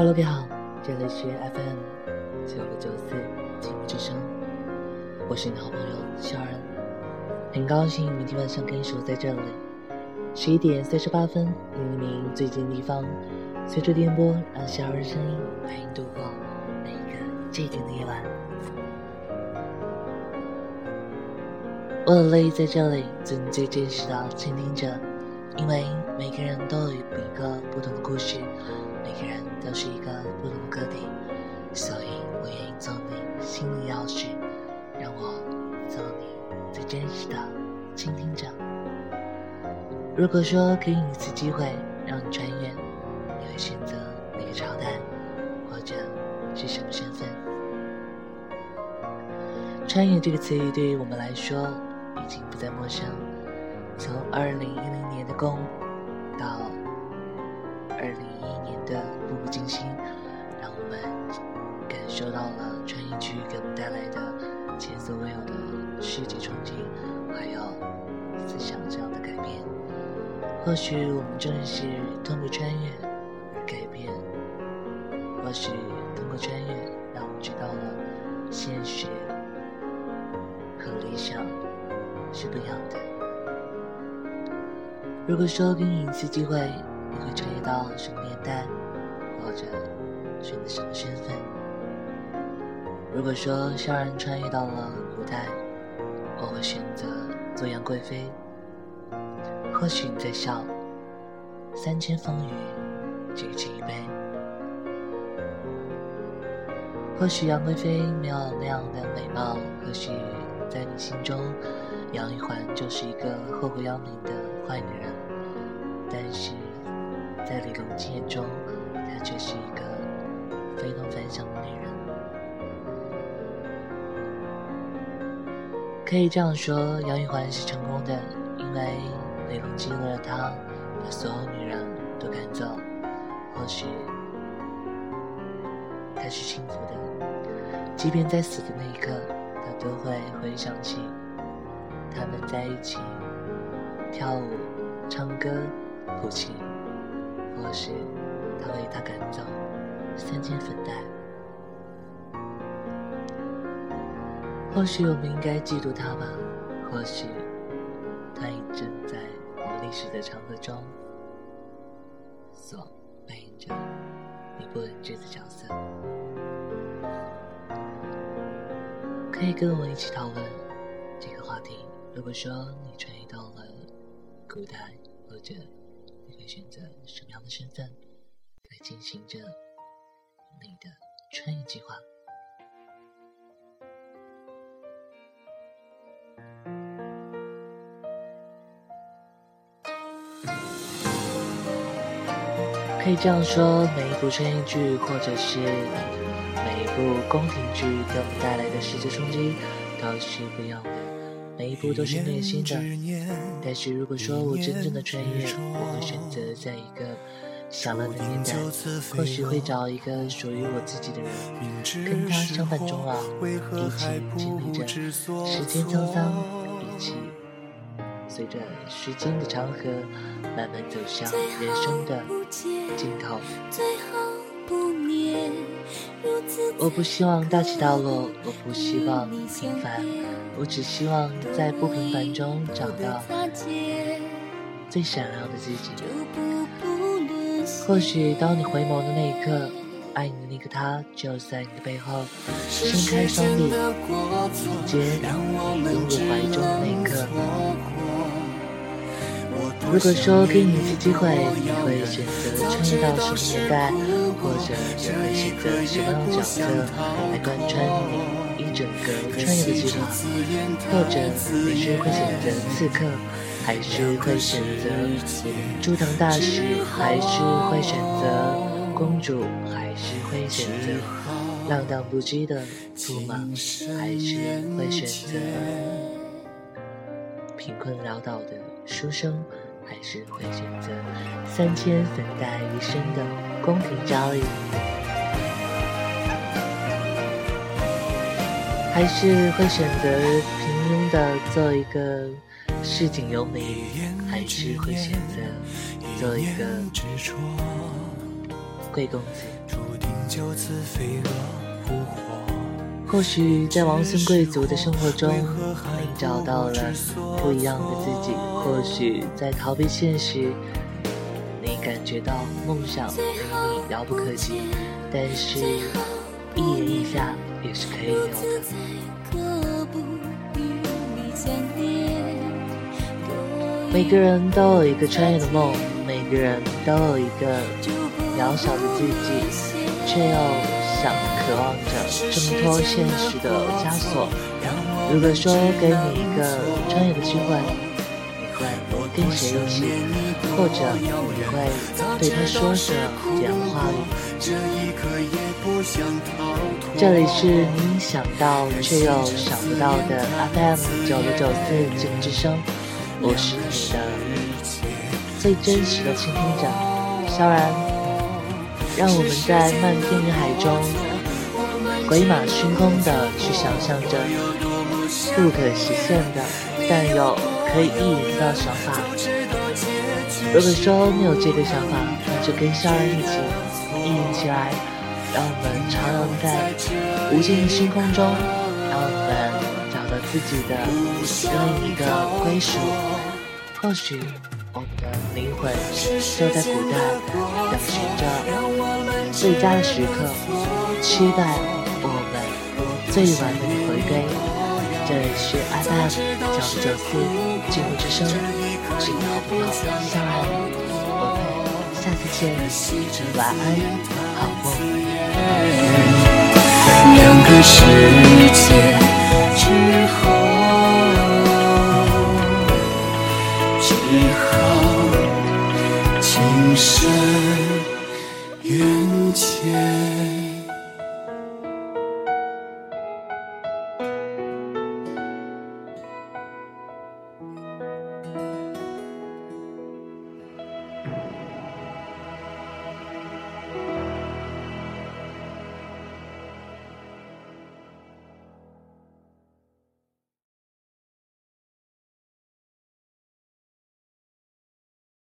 Hello，你好，这里是 FM 九六九四节目之声，我是你的好朋友小然，很高兴每天晚上可以守在这里。十一点三十八分，离您最近的地方，随着电波，让小人声音陪你度过每一个寂静的夜晚。我的泪在这里，做你最真实的倾听者，因为每个人都有一个不同的故事，每个人都是一个不同的个体，所以我愿意做你心里钥匙，让我做你最真实的倾听者。如果说给你一次机会让你穿越，你会选择哪个朝代，或者是什么身份？穿越这个词语对于我们来说已经不再陌生。从二零一零年的宫到二零一一年的步步惊心，让我们感受到了穿越剧给我们带来的前所未有的世界冲击，还有思想上的改变。或许我们正是通过穿越而改变，或许通过穿越让我们知道了现实和理想是不一样的。如果说给你一次机会，你会穿越到什么年代，或者选择什么身份？如果说萧然穿越到了古代，我会选择做杨贵妃。或许你在笑，三千风雨只值一杯。或许杨贵妃没有那样的美貌，或许在你心中，杨玉环就是一个祸国殃民的坏女人。但是在李隆基眼中，她却是一个非同凡响的女人。可以这样说，杨玉环是成功的，因为。李隆基为了她，把所有女人都赶走。或许她是幸福的，即便在死的那一刻，她都会回想起他们在一起跳舞、唱歌、哭泣。或是他为她赶走三千粉黛。或许我们应该嫉妒他吧？或许他已正在。历史的长河中，所扮演着一部分这个角色，可以跟我一起讨论这个话题。如果说你穿越到了古代，或者你会选择什么样的身份来进行着你的穿越计划？可以这样说，每一部穿越剧，或者是每一部宫廷剧，给我们带来的视觉冲击都是不一样的。每一步都是虐心的。但是如果说我真正的穿越，我会选择在一个享乐的年代，或许会找一个属于我自己的人，跟他相伴终老，一起经历着时间沧桑，一起。随着时间的长河，慢慢走向人生的尽头。我不希望大起大落，我不希望平凡，我只希望在不平凡中找到最闪亮的自己。或许当你回眸的那一刻，爱你的那个他就在你的背后，伸开双臂迎接你拥入怀中的那一刻。如果说给你一次机会，你会选择穿越到什么年代，或者你会选择什么样的角色来贯穿你一整个穿越的计划？或者你是会选择刺客，还是会选择朱堂大使，还是会选择公主，还是会选择浪荡不羁的驸马，还是会选择贫困潦倒的书生？还是会选择三千粉黛一身的宫廷佳丽，还是会选择平庸的做一个市井游民，还是会选择做一个贵公子。或许在王孙贵族的生活中，你找到了不一样的自己；或许在逃避现实，感觉到梦想离你遥不可及。但是，一言一下也是可以有的。每个人都有一个穿越的梦，每个人都有一个渺小的自己，却又想渴望着挣脱现实的枷锁。如果说给你一个穿越的机会，你会跟谁一起？或者你会对他说什么样的话语？这里是你想到却又想不到的 FM 九六九四静之声。我是你的最真实的倾听者，萧然。让我们在漫天人海中，鬼马熏空的去想象着不可实现的，但又可以意淫的想法。如果说你有这个想法，那就跟萧然一起意淫起来，让我们徜徉在无尽的星空中，让我们找到。自己的另一个归属，或许我们的灵魂就在古代，等寻着最佳的时刻，期待我们最完美的回归。这里是 FM 九九四静物之声，只要不想下来。次见，晚安，好梦。两个世界之后，只好情深。